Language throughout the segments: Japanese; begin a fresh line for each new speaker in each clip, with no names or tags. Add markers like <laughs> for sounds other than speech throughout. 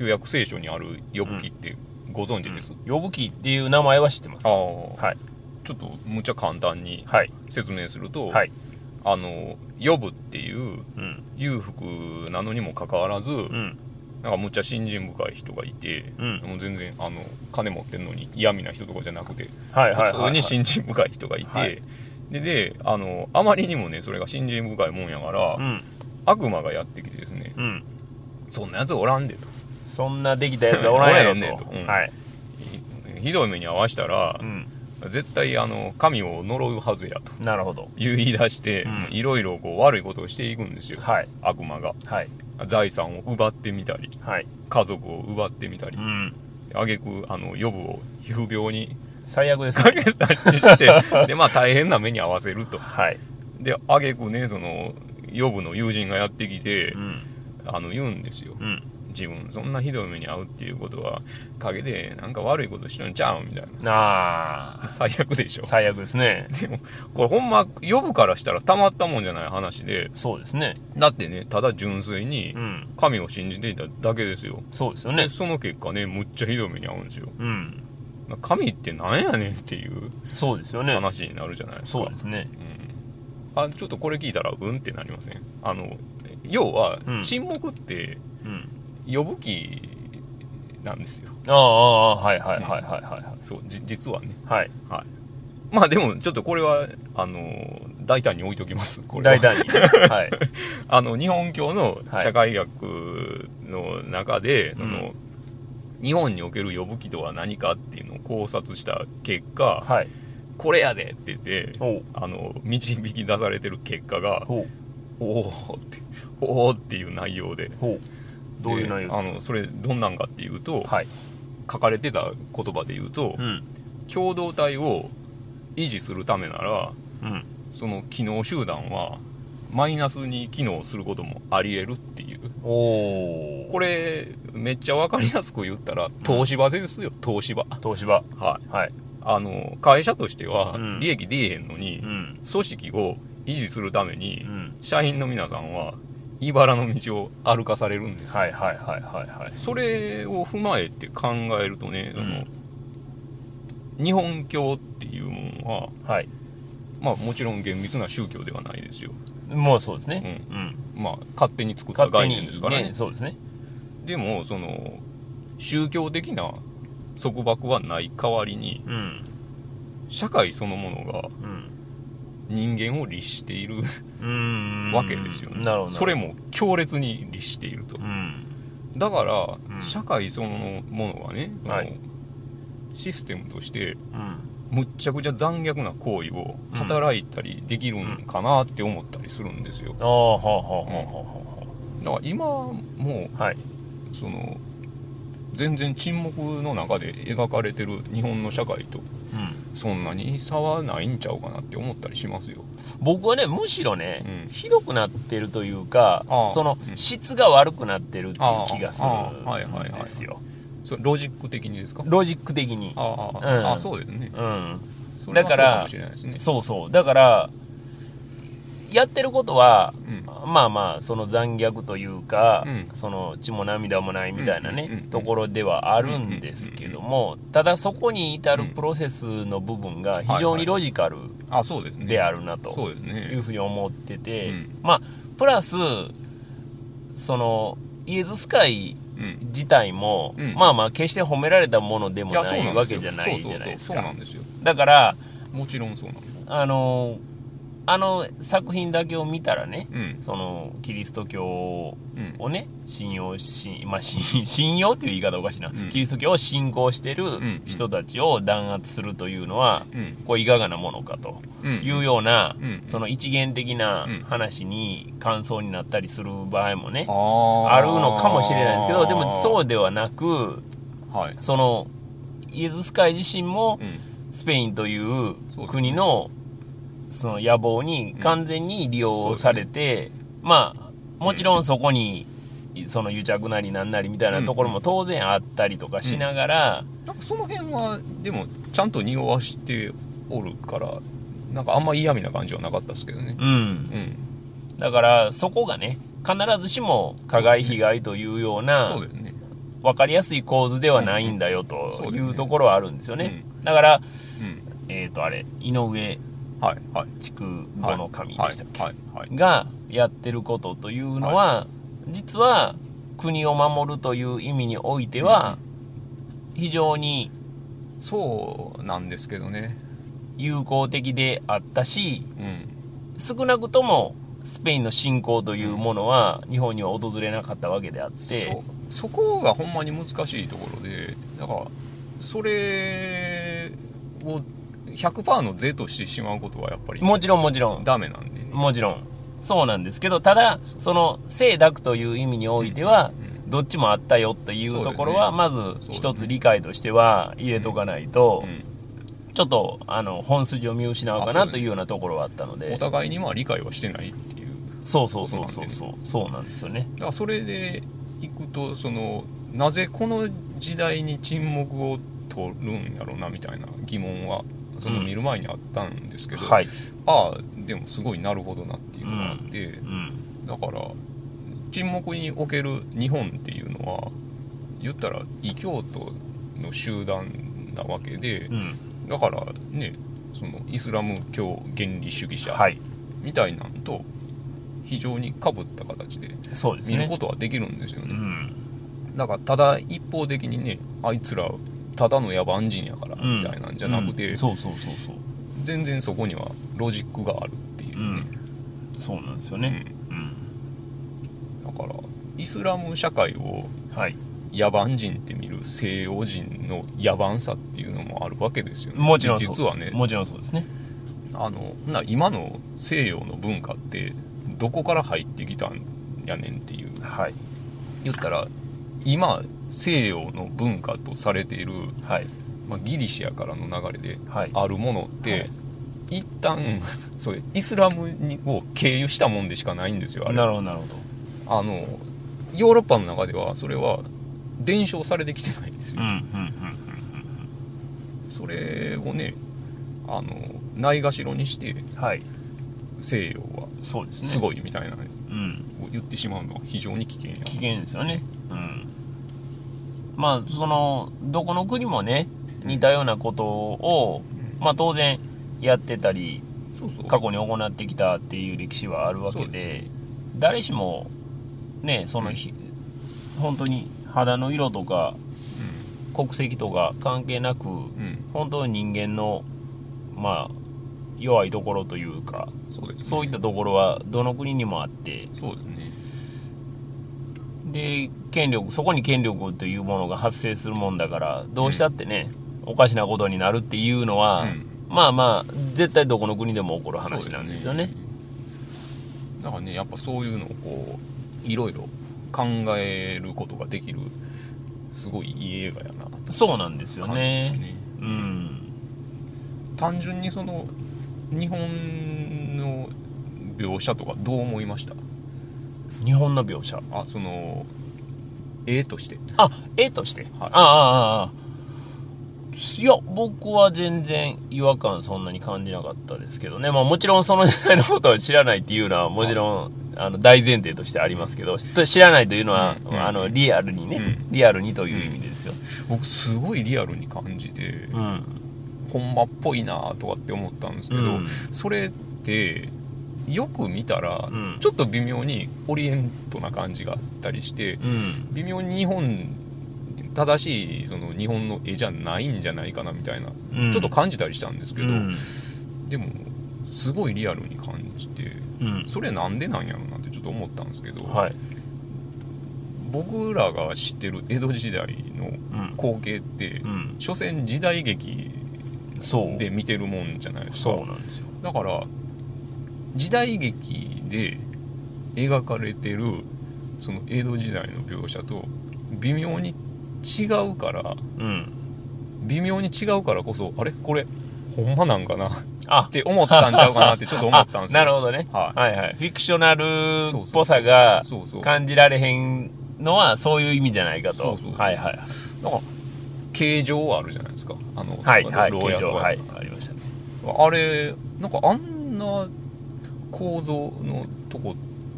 旧約聖書にある呼ぶ記ってご存知です、
呼ぶ記っていう名前は知ってます。
ああ、
はい。
ちょっとむちゃ簡単に
はい。
説明すると、
はい。
あの呼ぶっていう
うん。
裕福なのにもかかわらず、
うん。
なんかむっちゃ信心深い人がいて、
うん。
もう全然あの金持ってんのに嫌味な人とかじゃなくて
はいはいはい、
普通に信心深い人がいて、
はい。
でであのあまりにもねそれが信心深いもんやから、
うん。
悪魔がやってきてですね
うん。
そんなやつおらんでと
そんなできたやつはおらんやろ
おらん
と
と。うん。
はい
ひひどい目に遭わしたら
う、ん。
絶対あの神を呪うはずやと。
なるほど。
言い出して、
うん。
いろいろこう悪いことをしていくんですよ、
はい。
悪魔が。
はい。
財産を奪ってみたり
はい。
家族を奪ってみたり
うん。
あげくあの予部を皮膚病に
最悪です
か
ね
けたりして <laughs> でまあ大変な目に遭わせると。
はい。
であげくねその予部の友人がやってきて、
うん。
あの言うんですよ。
うん
自分そんなひどい目に遭うっていうことは陰でなんか悪いことしてるんちゃうみたい
ああ
な最悪でしょ。
最悪ですね。
でもこれほんま呼ぶからしたらたまったもんじゃない話で。
そうですね。
だってねただ純粋に
うん。
神を信じていただけですよ。
そうですよね。
でその結果ねむっちゃひどい目に遭うんですよ。
うん。
神ってなんやねんっていう
そうですよね。
話になるじゃないですか。
そうですね。
うん、あちょっとこれ聞いたらうんってなりません？あの要は
うん。
沈黙って
うん
呼ぶ気なんですよ。
ああはいはいはいはいはい
そうじ実はね。
はい。
はい。まあでもちょっとこれはあの大胆に置いときますこれは。
大胆に。はい。<laughs>
あの日本教の
はい。
社会学の中で、その日本における呼ぶ気とは何かっていうのを考察した結果、
はい。
これやでって言ってあの導き出されてる結果がおおっておおっていう内容で
ほうどういう内容です
あのそれどんなんかっていうと、
かはい。
書かれてた言葉で言うと、
うん。
共同体を維持するためなら
うん。
その機能集団はマイナスに機能することもあり得るっていう。これめっちゃ分かりやすく言ったら東芝ですよ東芝。
東芝。
はい。
はい。
あの会社としては
うん。
利益出えへんのに、
うん。
組織を維持するために、
うん。
社員の皆さんは茨の道を歩かされるんですよ、
はいはいはいはいはい。
それを踏まえて考えるとね、
うん。
その日本教っていうものは
はい。
まあもちろん厳密な宗教ではないですよ。
もうそうですね。うん。
まあ勝手に作った概念ですからね。
ねそうですね。
でもその宗教的な束縛はない代わりに
うん。
社会そのものが
うん
人間を律しているわけですよね、それも強烈に律していると。
うん。
だから、
うん。
社会そのものがね、
はい。
システムとして
うん。
むっちゃくちゃ残虐な行為を働いたりできるんかなって思ったりするんですよ。
ああはあはあはあは
だから今も
あはい。
その全然沈黙の中で描かれてる日本の社会と
うん
そんなに差はないんちゃうかなって思ったりしますよ。
僕はねむしろね、
うん。
ひどくなってるというかその
うん。
質が悪くなってるっていう気がする
ああ。はいはいはい
んですよ
ロジック的にですか？
ロジック的に。
ああ、
うん。
あそうですね。
うん。だから
ね
そうそう。だからやってることは
うん。
まあまあその残虐というか、
うん。
その血も涙もないみたいなね、
うんうんうんうん。
ところではあるんですけども、ただそこに至るプロセスの部分が非常にロジカル
あそうですね。
であるなというふうに思ってて、
うん。
まあプラスそのイエズス会
うん。
自体も、
うん。
まあまあ決して褒められたものでもないわけじゃないじゃないですか。だから
もちろんそうなんです
あのあの作品だけを見たらね、
うん。
そのキリスト教
うん。
をね信用し、<laughs> まあ、信信用っていう言い方おかしいな、
ん。
キリスト教を信仰してる
ん
人たちを弾圧するというのは、
うん。
こういかがなものかと
うん。
いうような、
うん。
その一元的な
うん。
話に感想になったりする場合もね、
あ
あるのかもしれないんですけどでもそう
う
ではなく
はい。
そのイエズス会自身も
うん。
スペインという国のその野望に完全に利用されて、まあもちろんそこにその癒着なりなんなりみたいなところも当然あったりとかしながら、
なんかその辺はでもちゃんと匂わしておるからなんかあんま嫌味な感じはなかったですけどね。
うん。
うん。
だからそこがね必ずしも加害被害というような
そうですね。
分かりやすい構図ではないんだよというところはあるんですよね。だから、
うん。
えっ、と、あれ、井上
はいはい。
筑後の神でしたっけ、
はいはい。はい
がやってることというのは、実は国を守るという意味においては、非常に
そうなんですけどね。
有効的であったし、
うん。
少なくともスペインの侵攻というものは日本には訪れなかったわけであって、
そそこがほんまに難しいところでだからそれを100%の是としてしまうことはやっぱり
もちろんもちろん、
ダメなんでね。
もちろん、そうなんですけど、ただ、その、清濁という意味においては、どっちもあったよというところは、まず一つ理解としては入れとかないと
う、ん。
ちょっと、あの、本筋を見失うかなというようなところはあったの
お
で、
互いにまあ理解はしてないっていう。
そうそうそうそうそう、そう。なんですよね。
だからそれでいくとそのなぜこの時代に沈黙を取るんやろうなみたいな疑問はその
うん
見る前にあったんですけど、
はい。
ああでもすごいなるほどなっていうのがあって、
うん。
だから沈黙における日本っていうのは言ったら異教徒の集団なわけで
う、ん。
だからねそのイスラム教原理主義者
はい。
みたいなんと非常にかぶった形で。見ることはできるんですよね。
うん。
だからただ一方的にねあいつらただの野蛮人やからみたいなんじゃなくて、
うんそうそうそうそう。
全然そこにはロジックがあるっていうね、
そうなんですよね。うん。
だからイスラム社会を
はい。
野蛮人って見る西洋人の野蛮さっていうのもあるわけですよね
もちろん
実はね
もちろんそうですね。
あのな今の西洋の文化ってどこから入ってきたんやねんっていう
はい。
言ったら今西洋の文化とされている、
はい。
まあ、ギリシアからの流れで
はい。
あるものって、
はい
一旦 <laughs> そういうイスラムにを経由したもんでしかないんですよあれ
なるほど、なるほど。
あのヨーロッパの中ではそれは伝承されてきてないんですよ、
うん、うん、うん。
それをねあのないがしろにして
はい。
西洋は
す
ごいみたいなの
うん。
を言ってしまうのは非常に危険や
危険ですよね。うん。まあ、その、どこの国もね、似たようなことを、まあ当然やってたり、過去に行ってきたっていう歴史はあるわけで、誰しも、ね、そのひ、本当に肌の色とか国籍とか関係なく、本当に人間の、まあ、弱いところというか、
そう
いったところはどの国にもあって、
そうですね
で、権力、そこに権力というものが発生するもんだから、どうしたってね、おかしなことになるっていうのは、
うん
まあまあ、絶対どこの国でも起こる話なんですよね。
だからねやっぱそういうのをこういろいろ考えることができるすごいいい映画やなと
そうなんですよね。
ね
うん。
単純にその日本の描写とかどう思いました？
日本の描写。
あその絵として
あ、絵として？
はい
ああ、ああ。いや、僕は全然違和感そんなに感じなかったですけどね。まあもちろんその時代のことを知らないっていうのはもちろん、あの大前提としてありますけど、知らないというのは、
うんうん
あのリアルにね、
うん
リアルにという意味ですよ。
僕すごいリアルに感じて、
うん。
ほんまっぽいなとかって思ったんですけど、
うん
それってよく見たら、
うん
ちょっと微妙にオリエントな感じがあったりして
うん。
微妙に日本正しいその日本の絵じゃないんじゃないかなみたいな、
うん
ちょっと感じたりしたんですけど、
うん。
でもすごいリアルに感じて
うん。
それなんでなんやろなってちょっと思ったんですけど、
はい。
僕らが知ってる江戸時代の
うん。
光景って、
うん。
所詮時代劇。で見てるもんじゃないですか
そうなんですよ。
だから時代劇で描かれてるその江戸時代の描写と微妙に違うから
うん。
微妙に違うからこそあれ？これほんまなんかな？っ
あ、
て思ったんちゃうかなってちょっと思ったんですよ <laughs>
なるほどね。
はい
はいはい。フィクショナルっぽさが感じられへんのはそういう意味じゃないかと。
そうそうそう
はいはい。
なんか形状あるじゃないですかあの
はいはい。
牢屋とか
はい。ありましたね。
あれなんかあんな構造のとこ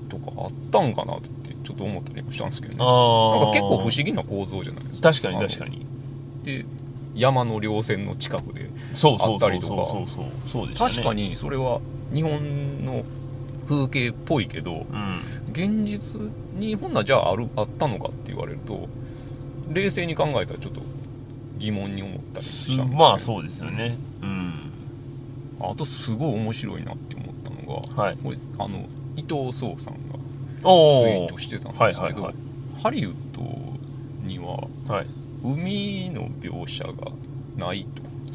とかあったんかなってちょっと思ったりもしたんですけどね。なんか結構不思議な構造じゃないですか。
確かに確か
に。
に
で山の稜線の近くであったりとか。確かにそれは日本の風景っぽいけど
うん。
現実にほんならじゃああるあったのかって言われると冷静に考えたらちょっと疑問に思ったりしたんです
まあそうですよね。うん
あとすごい面白いなって思ったのが
はい。
これあの伊藤壮さんがツイートしてたんですけど、
はいはいはい。
ハリウッドには
はい。
海の描写がない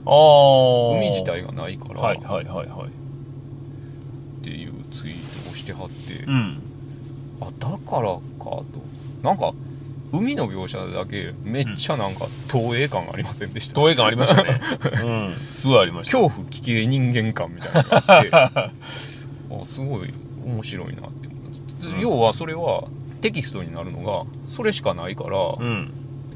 と。海自体がないから、
はいはいはいはい。
っていうツイートをしてはって、
うん。
あだからかと。なんか海の描写だけめっちゃなんか投影感がありませんでした、
投影感ありましたね。<laughs> うん。すごいありました。
恐怖危険人間感みたいなのがあって。<laughs> あすごい面白いなって思ったんです、
うん。
要はそれはテキストになるのがそれしかないから、
うん。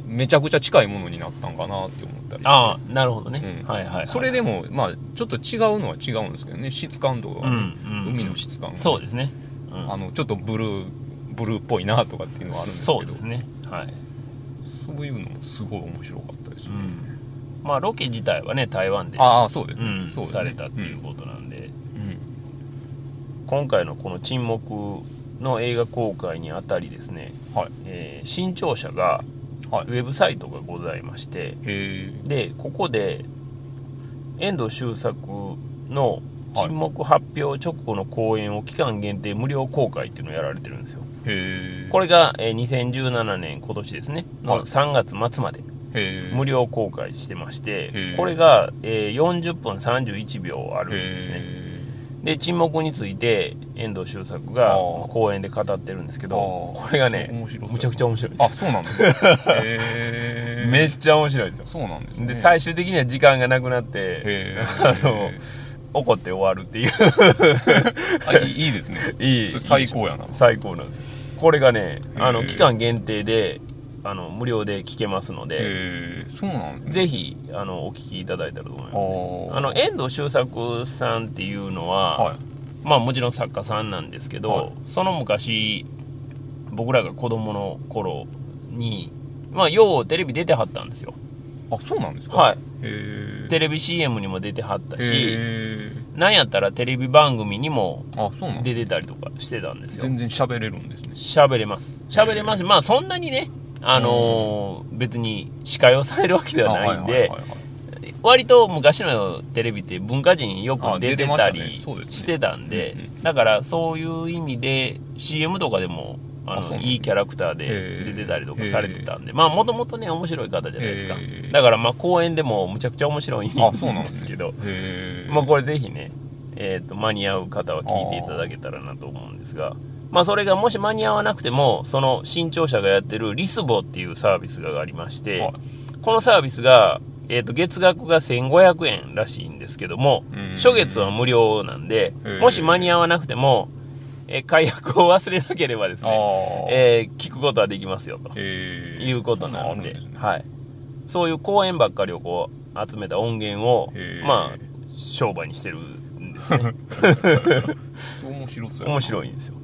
めちゃくちゃ近いものになったんかなって思ったりして。
ああなるほどね、
うん。
はいはいはい
それでもまあちょっと違うのは違うんですけどね。質感とか、
うん
ね
うん。
海の質感が、
そうですね、うん。
あのちょっとブルーブルーっぽいなとかっていうのはあるんですけど。
そうですねはい、
そういうのもすごい面白かったですね、
うん、まあロケ自体はね台湾で
ああそうですね、
うん
そうね。
されたっていうことなんで、
うん。
今回のこの沈黙の映画公開にあたりですね、
はい。
えー新潮社が
はい。
ウェブサイトがございまして
へ
でここで遠藤周作の沈黙発表直後の公演を期間限定無料公開っていうのをやられてるんですよ。これが、えー2017年今年です。ね
はい。
の3月末まで。無料公開してましてこれが、えー40分31秒あるんですね。
へ
で沈黙について遠藤周作が
あー。
講演で語ってるんですけどこれがねむちゃくちゃ面白いで
あ
す
そうなんです <laughs>
めっちゃ面白いですよ。
そうなんですね。
で最終的には時間がなくなって
へ <laughs>
あの
え
怒って終わるっていう。<laughs>
あいいいいですね。<laughs>
いい。
最高やな。
最高なんです。これがねあの期間限定であの無料で聞けますので
そうなんですね。
ぜひあのお聞きいただいたらと思います、ね、
あ
の遠藤周作さんっていうのは、
はい。
まあもちろん作家さんなんですけど、
はい。
その昔僕らが子供の頃にまあようテレビ出てはったんですよ
あそうなんですか？
はい。テレビ CM にも出てはったし
へ
なんやったらテレビ番組にも出てたりとかしてたんですよ。
全然喋れるんですね。
喋れます。喋れます。まあそんなにねあのー別に司会をされるわけではないんで割と昔のテレビって文化人よく出てたりしてたんでだからそういう意味で CM とかでもあのいいキャラクター
へ
で
ー。
出てたりとかされてたんでまあもともとね面白い方じゃないですか。だからまあ公演でもむちゃくちゃ面白いん
です
けど <laughs> まあこれぜひね、えー、と間に合う方は聞いていただけたらなと思うんですがまあそれがもし間に合わなくてもその新潮社がやってるリスボっていうサービスがありまして、
はい。
このサービスが、えー、と月額が1500円らしいんですけども
うん。
初月は無料なんでもし間に合わなくても、えー解約を忘れなければです
あ
ね、
あ
えー聞くことはできますよということなので
そんなんあるんすね
はい、そういう講演ばっかりをこう集めた音源をまあ商売にしてるんですね。<laughs>
面白そう
面白いんですよ。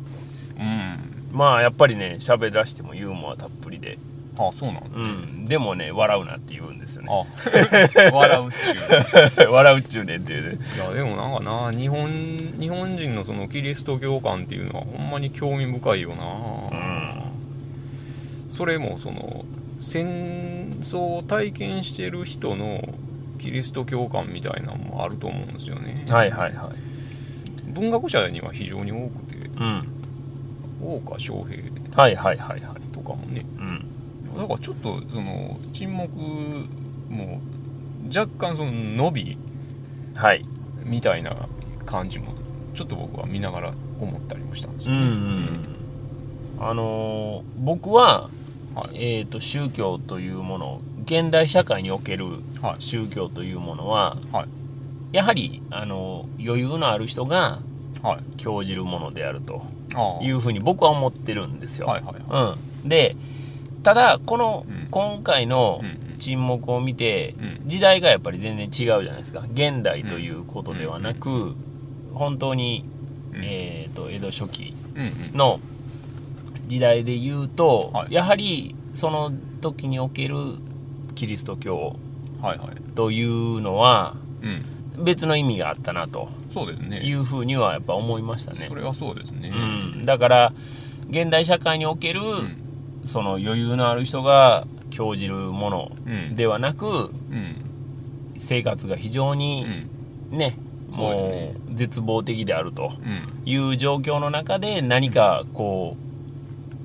うん。
まあやっぱりね喋らしてもユーモアたっぷりで、
あそうなんだ。
うん、でもね笑うなって言うんですよね。
あ。<laughs> 笑うっちゅう。<laughs>
笑うっちゅうねんっていうね。
いやでもなんかな日本日本人のそのキリスト教観っていうのはほんまに興味深いよな、それもその戦争を体験してる人のキリスト教観みたいなのもあると思うんですよね、
はいはいはい。
文学者には非常に多くて
うん。
大岡翔平
はいはいはいはい。
とかもね。
うん
だからちょっとその沈黙も若干その伸び
はい
みたいな感じもちょっと僕は見ながら思ったりもしたんです
うんう
よね、
ん。あのー僕は、
はい。
えー、と宗教というもの現代社会における
はい。
宗教というものは
はい。
やはり、あの余裕のある人が
はい。
興じるものであるというふうに僕は思ってるんですよ、
はいはいは
うん、でただこの、
うん。
今回の沈黙を見て、
うん。
時代がやっぱり全然違うじゃないですか。現代ということではなく、本当に、
うん。
えー、と江戸初期の時代で言うと、
はい。
やはりその時におけるキリスト教というのは
うん。
別の意味があったなと
そうですね。
いうふうにはやっぱ思いましたね。
そ。れはそうですね。
うん、だから現代社会における、
うん
その余裕のある人が興じるもの
うん。
ではなく
うん。
生活が非常
う
に
ん。
ね、
そうだ
も
ね
う絶望的であると
うん。
いう状況の中で何かこ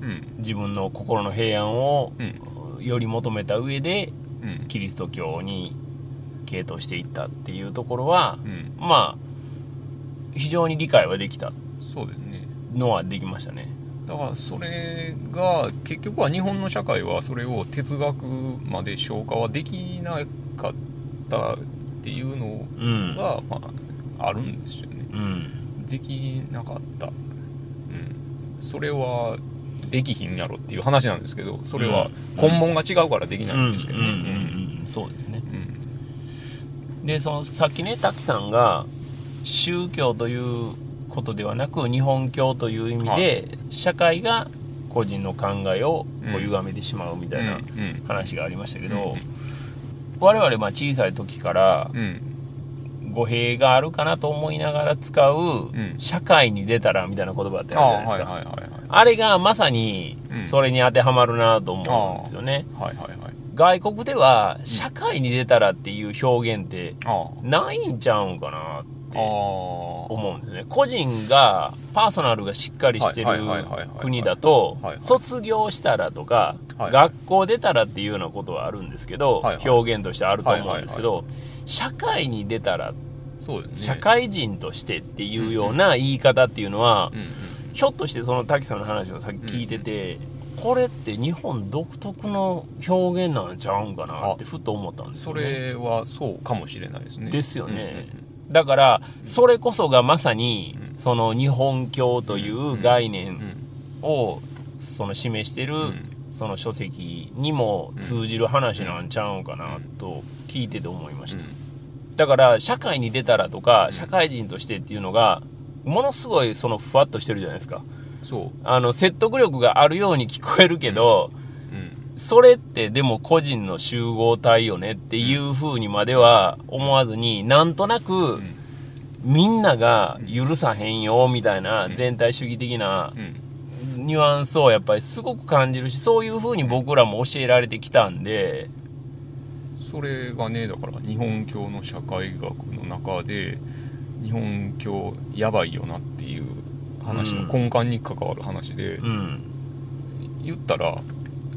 うん。
う自分の心の平安を
うん。
より求めた上で
うん。
キリスト教に傾倒していったっていうところは
うん。
まあ非常に理解はできた
そうですね。
のはできましたね
だからそれが結局は日本の社会はそれを哲学まで消化はできなかったっていうの
うん。
が、まあ、あるんですよね。
うん。
できなかった、うん、それはできひんやろっていう話なんですけどそれは根本が違うからできないんですけどね。
うん。そうですね。
うん。
でそのさっきね滝さんが宗教ということではなく日本教という意味で、社会が個人の考えをこう歪めてしまうみたいな
うん
話がありましたけど、
うん
我々まあ小さい時から
うん。
語弊があるかなと思いながら使う
うん。
社会に出たらみたいな言葉って
あ
あるじゃないですか、
あ
れがまさに
うん。
それに当てはまるなと思うんですよね、外国では社会に出たらっていう表現って
あ
ないんちゃうんかなって
ああ
思うんですね。個人がパーソナルがしっかりしてる国だと卒業したらとか
はい。
学校出たらっていうようなことはあるんですけど
はいはい。
表現としてあると思うんですけど社会に出たら
そうですね。
社会人としてっていうような言い方っていうのは
うんうん。
ひょっとしてその滝さんの話をさっき聞いててこれって日本独特の表現なんちゃうんかなってふと思ったんです
そ
よね。
れはそうかもしれないですね。
ですよねだからそれこそがまさに
うん。
その日本教という概念
ん。
をその示してる
うん。
その書籍にも通じる話なんちゃうんかなと聞いてて思いました。だから社会に出たらとか社会人としてっていうのがものすごいそのふわっとしてるじゃないですか。
そう。
あの説得力があるように聞こえるけど
うん
それってでも個人の集合体よねっていう風にまでは思わずになんとなく
ん。
みんなが許さへんよみたいな
うん
全体主義的な
うん。
ニュアンスをやっぱりすごく感じるしそういう風に僕らも教えられてきたんで。
それがねだから日本教の社会学の中で日本教やばいよなっていう話の根幹に関わる話で、
うん。
言ったら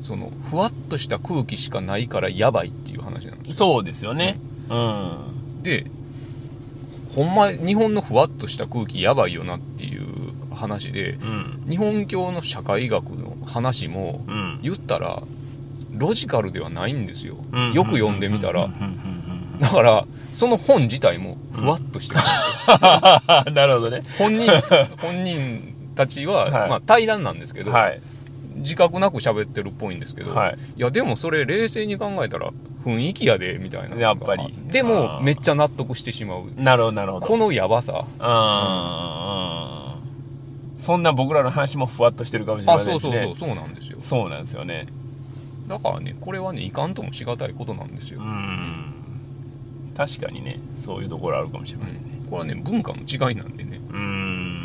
そのふわっとした空気しかないからやばいっていう話なんですよ。
そうですよね。うん。
でほんま日本のふわっとした空気やばいよなっていう話で
うん。
日本教の社会学の話も
うん。
言ったらロジカルではないんですよ、
うん。
よく読んでみたら、
うん。
だからその本自体もふわっとしてるんですよ、<laughs>
なるほどね。
本人本人たちは、
はい。
まあ、対談なんですけど、
はい
自覚なく喋ってるっぽいんですけど、
はい。
いやでもそれ冷静に考えたら雰囲気やでみたいな。
やっぱり。
でもめっちゃ納得してしまう。
なるほどなるほど。
このやばさ。
あーそんな僕らの話もふわっとしてるかもしれ
あ
ませんしね
そうそうそう。そうなんですよ。
そうなんですよね。
だからねこれはねいかんともしがたいことなんですよ、
うん。確かにねそういうところあるかもしれませんね。
これはね文化の違いなんでね、
うん
うん、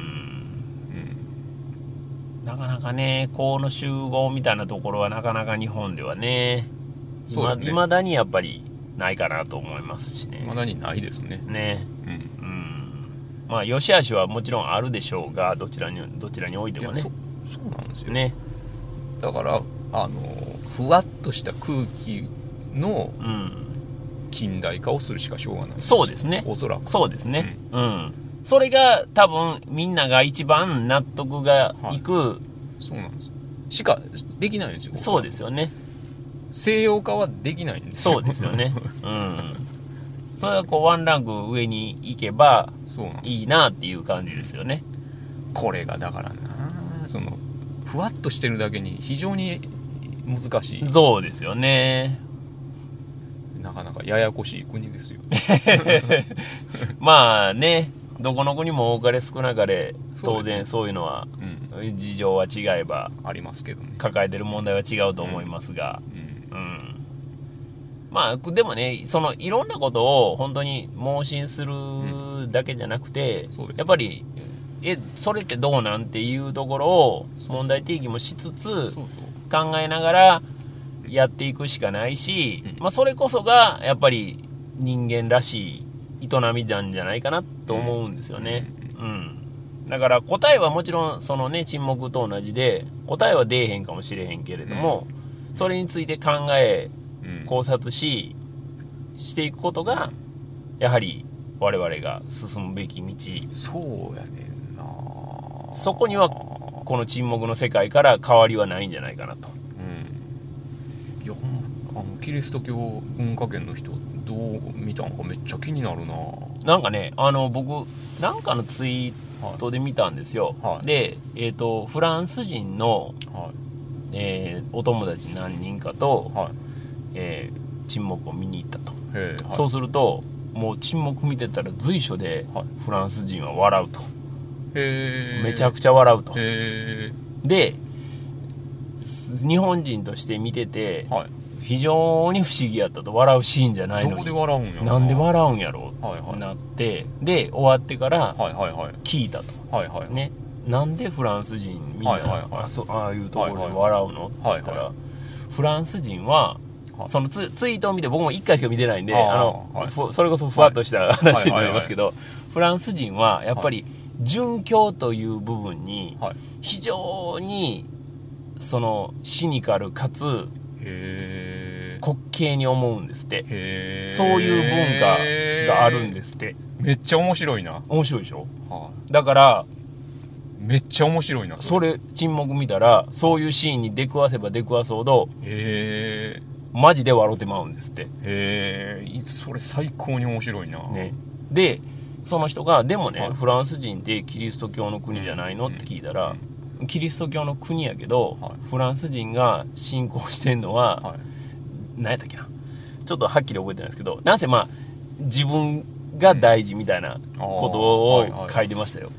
なかなかねこの集合みたいなところはなかなか日本ではねいまだにやっぱりないかなと思いますしね。
まだにないですね、
ね。
うん、
うん。まあ良し悪しはもちろんあるでしょうがどちらにどちらにおいてもね。
そそうなんですよ、
ね。
だからあのふわっとした空気の
うん。
近代化をするしかしょうがない
そうですね。
おそらく。
そうですね。うん、それが多分みんなが一番納得がい。く、
そうなんです。しかできないんですよ
そうですよね。
西洋化はできないんですよ。
そうですよね。<laughs> うん。それがこうワンランク上に行けばいいなっていう感じですよね。
これがだからなそのふわっとしてるだけに非常に難しい。
そうですよね。
なかなかややこしい国ですよ。<laughs>
まあねどこの国も多かれ少なかれ当然そういうのは
うん。
事情は違えば
ありますけどね。
抱えてる問題は違うと思いますが、
うん。
うん。まあでもねそのいろんなことを本当に盲信するだけじゃなくて、やっぱりえそれってどうなんっていうところを問題提起もしつつ考えながらやっていくしかないし、
うん。
まあ、それこそがやっぱり人間らしい営みなんじゃないかなと思うんですよね。うん。だから答えはもちろんそのね沈黙と同じで答えは出えへんかもしれへんけれども、それについて考え
うん。
考察ししていくことがやはり我々が進むべき道。
そうやねんな。
そこにはこの沈黙の世界から変わりはないんじゃないかなと。
うん。いやほんまあのキリスト教文化圏の人どう見たんかめっちゃ気になるな。
なんかねあの僕なんかのツイー
はい
トで見たんですよ、
はい。
で、えー、とフランス人の、
はい。
えーお友達何人かと、
はい。
えー沈黙を見に行ったと、
はい。
そうするともう沈黙見てたら随所で
はい。
フランス人は笑うと、
へえ
めちゃくちゃ笑うと、
へ
です日本人として見てて
えはい
非常に不思議やったと笑うシーンじゃないの
どこで
に
笑うんや
な。んで笑うんやろ
はいはい。
なってで終わってから
はいはいはい。
聞いたと。
はいはい
ね。なんでフランス人みんな、
はいはいはい。
あそああいうところで笑うのって言ったら、
はいは
フランス人は
はい。
そのツツイートを見て僕も1回しか見てないんで
あ
の、
はい。
ふそれこそふわっとした話になりますけど、フランス人はやっぱり殉教という部分に
はい。
非常にそのシニカルかつ滑稽に思うんですって。そういう文化があるんですって。
めっちゃ面白いな、
面白いでしょ？
は
だから
い、めっちゃ面白いな
それ。沈黙見たらそういうシーンに出くわせば出くわすほど
へえ
マジで笑ってまうんですって。
へえそれ最高に面白いな。
ね。でその人がでもね、
はい。
フランス人ってキリスト教の国じゃないのって聞いたら、キリスト教の国やけど、
はい。
フランス人が信仰してんのは、
はい。
何やったっけな。ちょっとはっきり覚えてないですけどなんせまあ自分が大事みたいなことを書いてましたよ、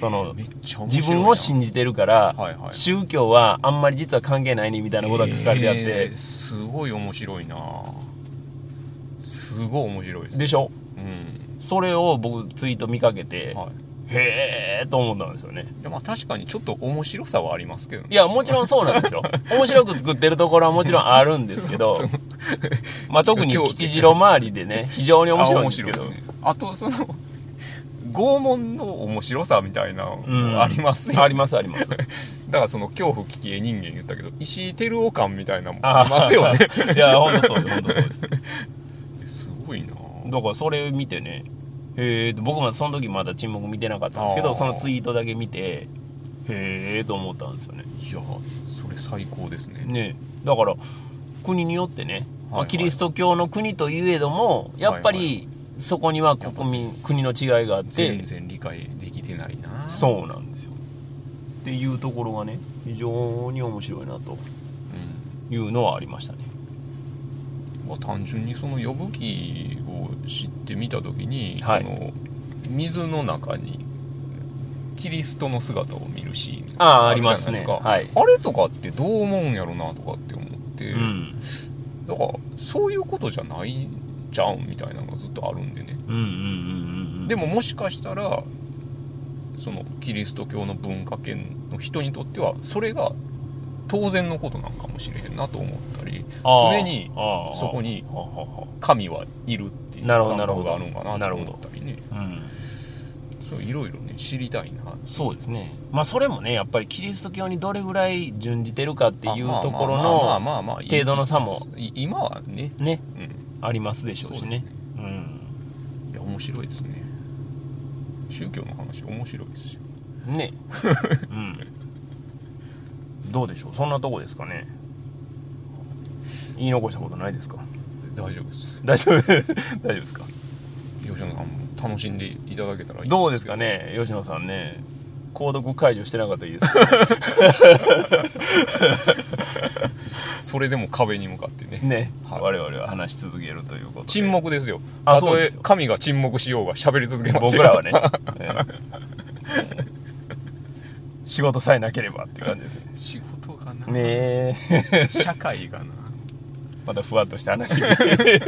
その
めっちゃ面白いな。
自分を信じてるから、
はいはい。
宗教はあんまり実は関係ないねみたいなことが書かれてあって、
えーすごい面白いな。すごい面白いです。
でしょ？
うん。
それを僕ツイート見かけて、
はい
へえと思ったんですよね。
まあ確かにちょっと面白さはありますけどね。
いやもちろんそうなんですよ。<laughs> 面白く作ってるところはもちろんあるんですけどまあ特に吉次郎周りでね非常に面白いんですけど。
ねあとその拷問の面白さみたいなありますよ、
ありますあります。<laughs>
だからその恐怖危機人間言ったけど石井照夫感みたいなのも
あ
ありますよね。
いや本当そうです本当そうです。<laughs>
すごいな
だからそれ見てねへえ僕もその時まだ沈黙見てなかったんですけどそのツイートだけ見てへえと思ったんですよね。
いやそれ最高ですね。
ね。だから国によってね、まあ
はい。はい
キリスト教の国といえどもやっぱ
はい
りそこには国民国の違いがあって
全然理解できてないな。
そうなんですよ。っていうところがね非常に面白いなと
うん。
いうのはありましたね
まあ、単純にその呼ぶ記を知ってみた時に、
はい。
その水の中にキリストの姿を見るシーン
あありますね。
か。
はい。
あれとかってどう思うんやろなとかって思って、
うん。
だからそういうことじゃないんちゃうんみたいなのがずっとあるんでね。
うんうんうんうんうん。
でももしかしたらそのキリスト教の文化圏の人にとってはそれが当然のことなんかもしれへんなと思ったり常にそこに神はいるっていう感覚があるのかなと思ったりね。
うん。
そういろいろね知りたいな
そうですね。まあそれもねやっぱりキリスト教にどれぐらい準じてるかっていうところ
まあ
の程度の差も
い今はね、
ね
うん、
ありますでしょうしね。
そう
うん。
いや面白いですね。宗教の話面白いですよ。
ね。<laughs> うんどうでしょう？そんなとこですかね。言い残したことないですか？
大丈夫です。
大丈夫？<laughs> 大丈夫ですか？
吉野さんも楽しんでいただけたらいい。
どうですかね？吉野さんね。購読解除してなかったらいいですか？<laughs>
それでも壁に向かってね。
ね、
はい。
我々は話し続けるということで。
沈黙ですよ。たとえ神が沈黙しようが喋り続けますよ。
僕らはね、え <laughs> え仕事さえなければっていう感じですね。
仕事がな、
ねえ。
社会がな。
またふわっとした話に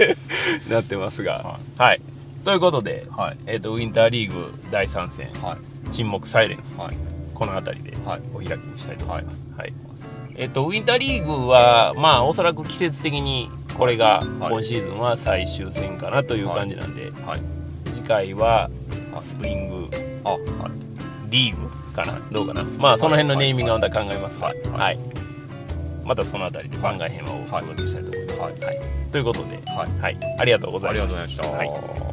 <laughs> なってますが。はい、ということで、
はい。
えー、とウィンターリーグ第3戦
は
沈黙サイレンス、
いはい。
この辺りで
はい。
お開きにしたいと思います、はい。えっ、とウィンターリーグはまあおそらく季節的にこれが
はい。
今シーズンは最終戦かなという感じなんで、
はい。
次回は
はい。
スプリング
あはい。
リーグかなどうかな。まあその辺のネーミングはまた考えますが、は
はい。い。
またその辺りで番外編をお届けしたいと思います、
はい。
はい。ということで、
はい。
はい、ありがとうございました。
ありがとうございました、
はい